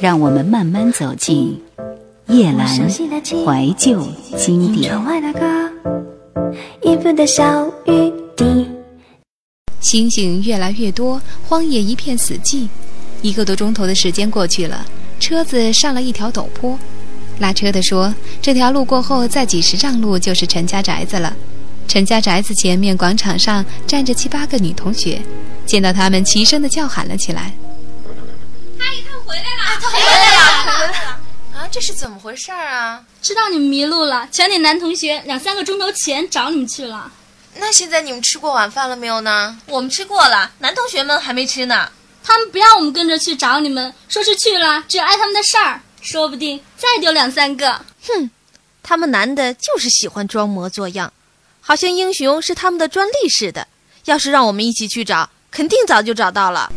让我们慢慢走进夜阑怀旧经典。星星越来越多，荒野一片死寂。一个多钟头的时间过去了，车子上了一条陡坡。拉车的说：“这条路过后，再几十丈路就是陈家宅子了。”陈家宅子前面广场上站着七八个女同学，见到他们，齐声的叫喊了起来：“阿姨，他们回来了！他回来了！回来了！啊，这是怎么回事儿啊？知道你们迷路了，全体男同学两三个钟头前找你们去了。那现在你们吃过晚饭了没有呢？我们吃过了，男同学们还没吃呢。他们不要我们跟着去找你们，说是去了，只有碍他们的事儿，说不定再丢两三个。哼，他们男的就是喜欢装模作样。好像英雄是他们的专利似的，要是让我们一起去找，肯定早就找到了。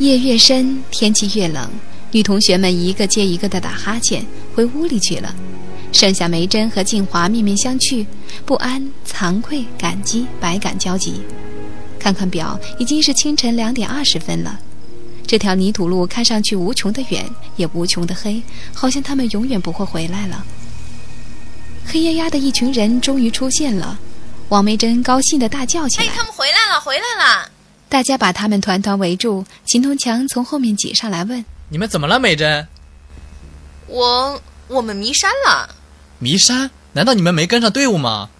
夜越深，天气越冷，女同学们一个接一个的打哈欠，回屋里去了。剩下梅珍和静华面面相觑，不安、惭愧、感激，百感交集。看看表，已经是清晨两点二十分了。这条泥土路看上去无穷的远，也无穷的黑，好像他们永远不会回来了。黑压压的一群人终于出现了，王梅珍高兴的大叫起来：“哎，他们回来了，回来了！”大家把他们团团围住。秦东强从后面挤上来问：“你们怎么了，美珍？”“我……我们迷山了。”“迷山？难道你们没跟上队伍吗？”“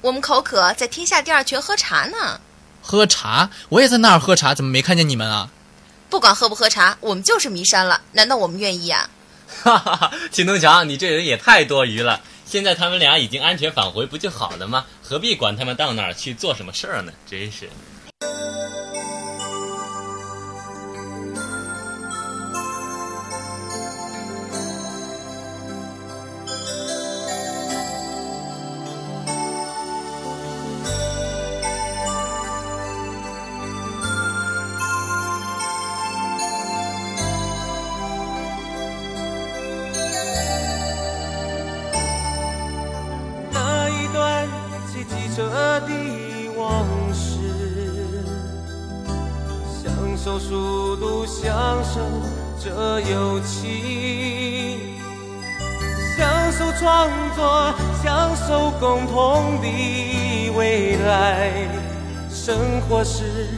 我们口渴，在天下第二泉喝茶呢。”“喝茶？我也在那儿喝茶，怎么没看见你们啊？”“不管喝不喝茶，我们就是迷山了。难道我们愿意啊？”“哈哈哈，秦东强，你这人也太多余了。”现在他们俩已经安全返回，不就好了吗？何必管他们到哪儿去做什么事儿呢？真是。独，享受这友情，享受创作，享受共同的未来。生活是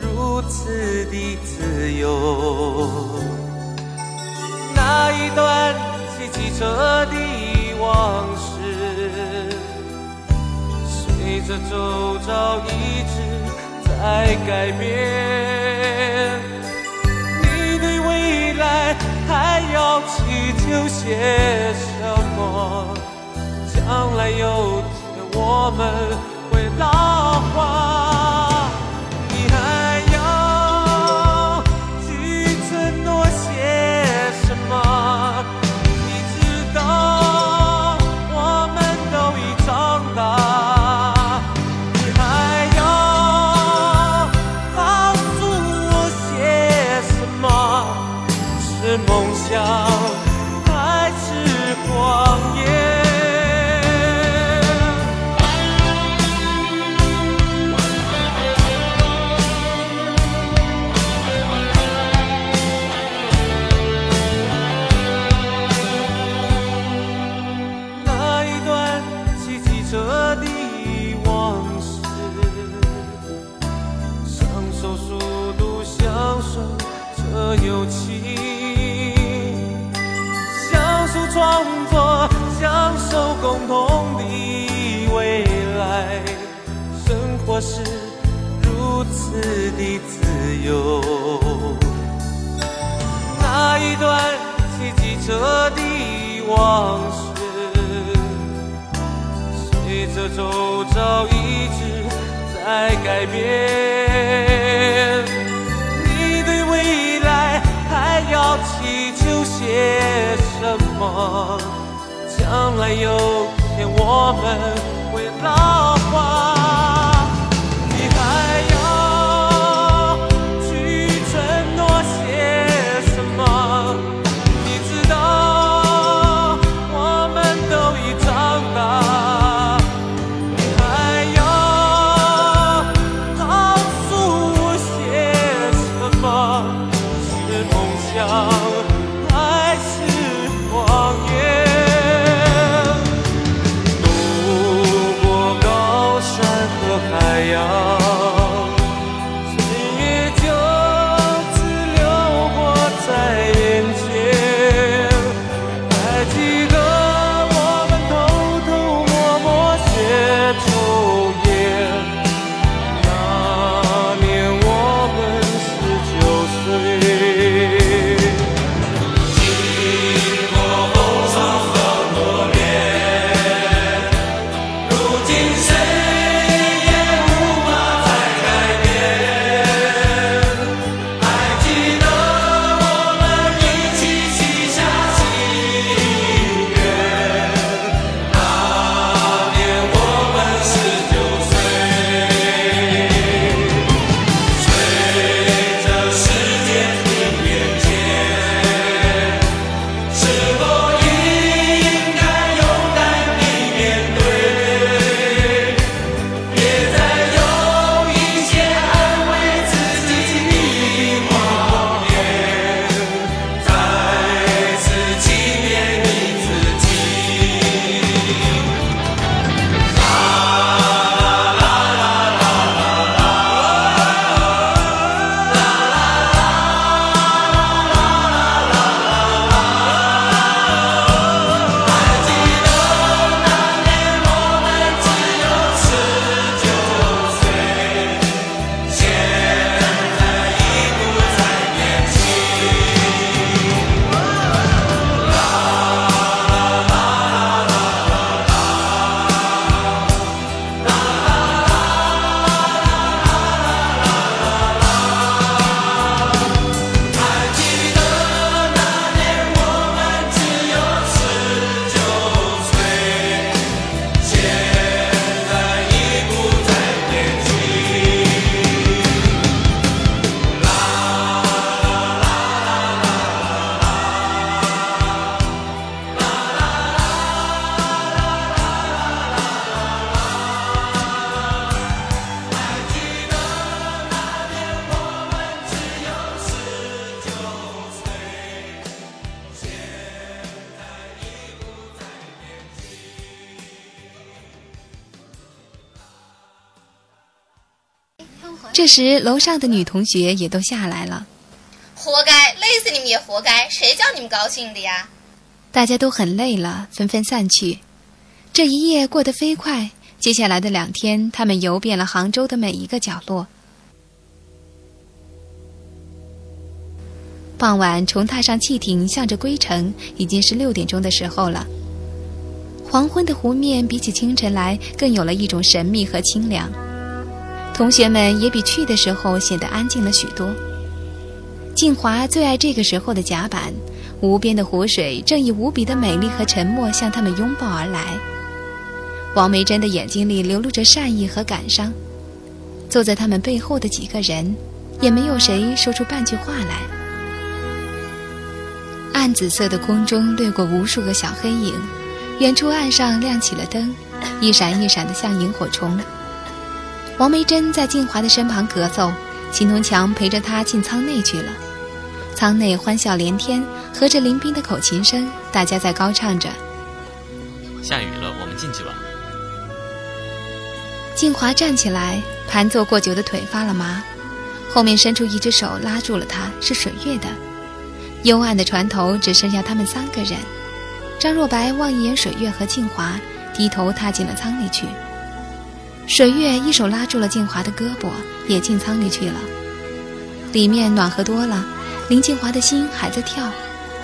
如此的自由。那一段骑机车的往事。随着周遭一直在改变，还要祈求些什么？将来有天我们会老化。这周遭一直在改变。你对未来还要祈求些什么？将来有天我们会老这时，楼上的女同学也都下来了。活该，累死你们也活该！谁叫你们高兴的呀？大家都很累了，纷纷散去。这一夜过得飞快，接下来的两天，他们游遍了杭州的每一个角落。傍晚，重踏上汽艇，向着归程，已经是六点钟的时候了。黄昏的湖面比起清晨来，更有了一种神秘和清凉。同学们也比去的时候显得安静了许多。静华最爱这个时候的甲板，无边的湖水正以无比的美丽和沉默向他们拥抱而来。王梅珍的眼睛里流露着善意和感伤。坐在他们背后的几个人，也没有谁说出半句话来。暗紫色的空中掠过无数个小黑影，远处岸上亮起了灯，一闪一闪的像萤火虫。王梅珍在静华的身旁咳嗽，秦东强陪着她进舱内去了。舱内欢笑连天，和着林斌的口琴声，大家在高唱着。下雨了，我们进去吧。静华站起来，盘坐过久的腿发了麻，后面伸出一只手拉住了他，是水月的。幽暗的船头只剩下他们三个人。张若白望一眼水月和静华，低头踏进了舱里去。水月一手拉住了静华的胳膊，也进舱里去了。里面暖和多了，林静华的心还在跳，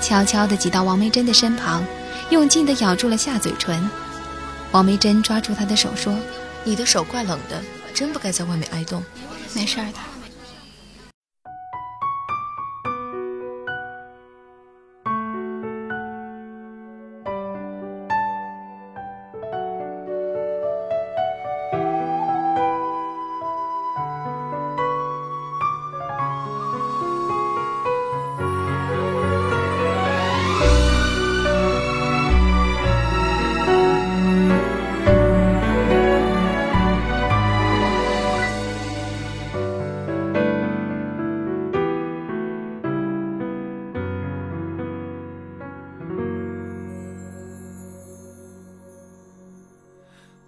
悄悄地挤到王梅珍的身旁，用劲地咬住了下嘴唇。王梅珍抓住她的手说：“你的手怪冷的，真不该在外面挨冻。没事的。”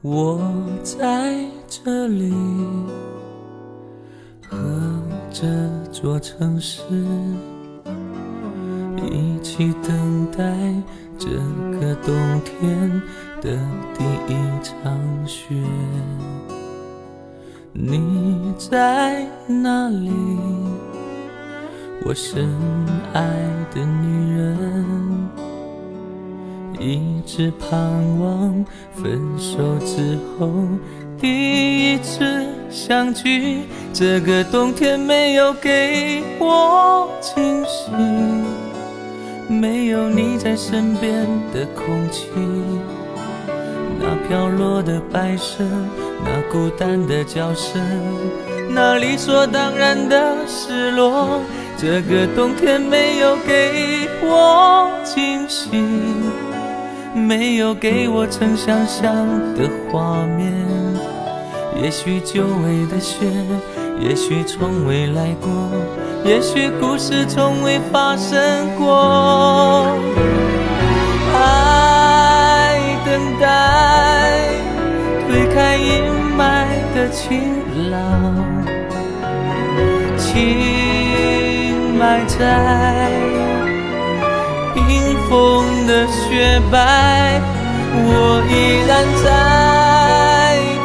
我在这里和这座城市一起等待这个冬天的第一场雪。你在哪里？我深爱的女人。一直盼望分手之后第一次相聚。这个冬天没有给我惊喜，没有你在身边的空气，那飘落的白色，那孤单的叫声，那理所当然的失落。这个冬天没有给我惊喜。没有给我曾想象的画面，也许久违的雪，也许从未来过，也许故事从未发生过。爱等待，推开阴霾的晴朗，情埋在。风的雪白，我依然在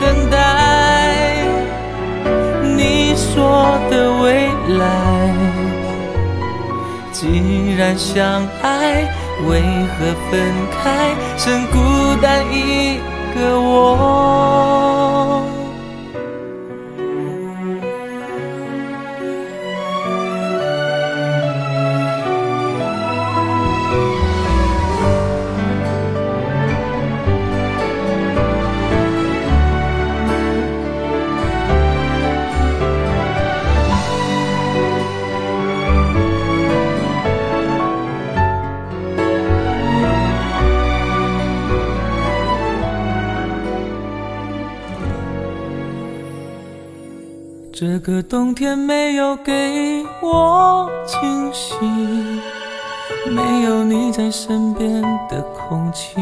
等待你说的未来。既然相爱，为何分开，剩孤单一个我？个冬天没有给我惊喜，没有你在身边的空气，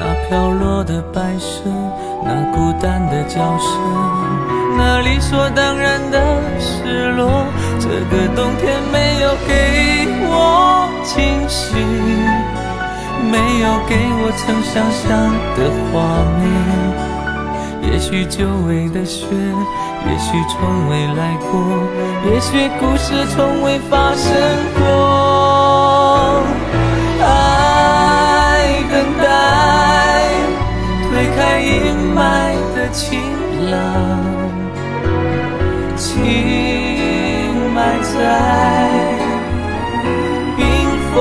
那飘落的白色，那孤单的叫声，那理所当然的失落。这个冬天没有给我惊喜，没有给我曾想象的画面。也许久违的雪，也许从未来过，也许故事从未发生过。爱等待，推开阴霾的晴朗，情埋在冰封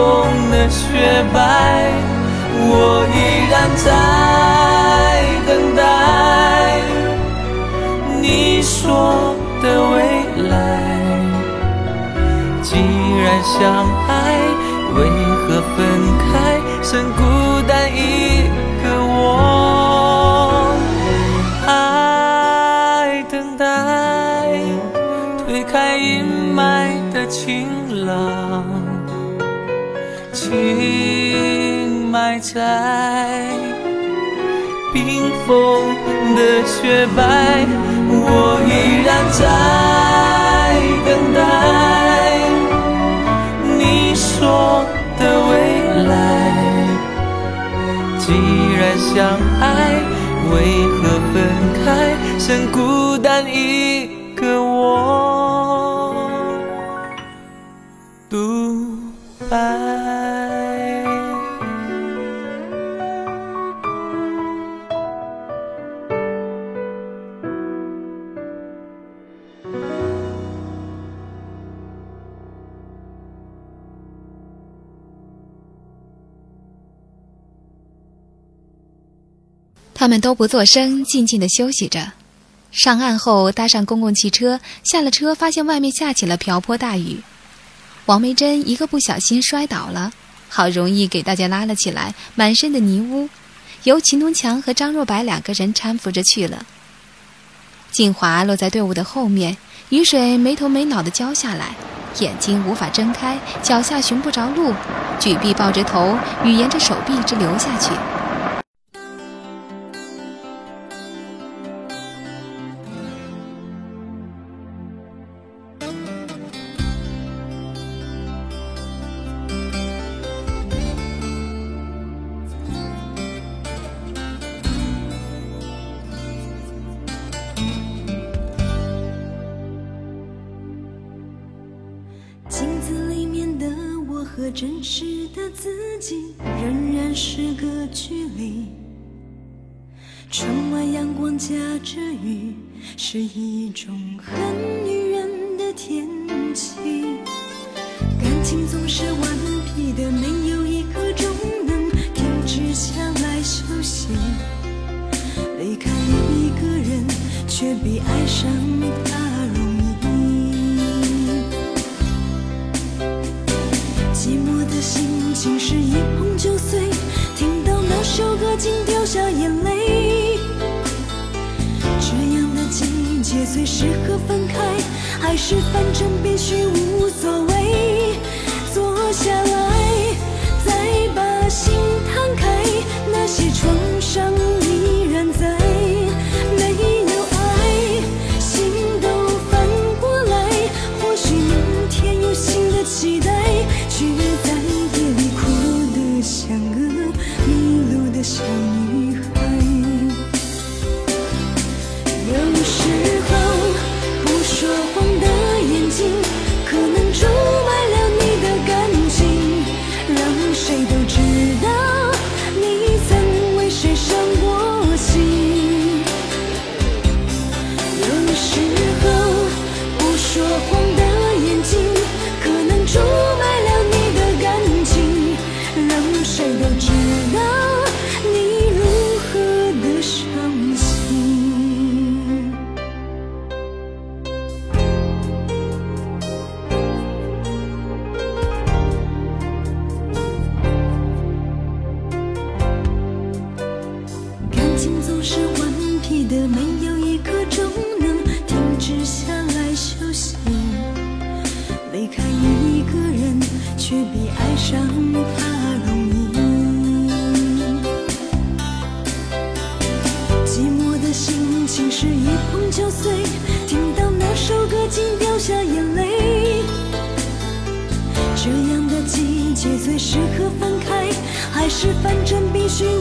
的雪白，我依然在等待你说的未来。既然相爱，为何分开？剩孤单一个我。爱等待，推开阴霾的晴朗，情埋在冰封的雪白，我依然在等待你说的未来。既然相爱，为何分开？剩孤单一个我，他们都不作声，静静地休息着。上岸后，搭上公共汽车，下了车，发现外面下起了瓢泼大雨。王梅珍一个不小心摔倒了，好容易给大家拉了起来，满身的泥污，由秦东强和张若白两个人搀扶着去了。静华落在队伍的后面，雨水没头没脑地浇下来，眼睛无法睁开，脚下寻不着路，举臂抱着头，雨沿着手臂直流下去。距离。窗外阳光夹着雨，是一种很女人的天气。感情总是顽皮的，没有一刻钟能停止下来休息。离开一个人，却比爱上他容易。寂寞的心情是一碰就，首歌竟掉下眼泪。这样的季节最适合分开，还是反正必须无所谓。谁最时刻分开，还是反正必须。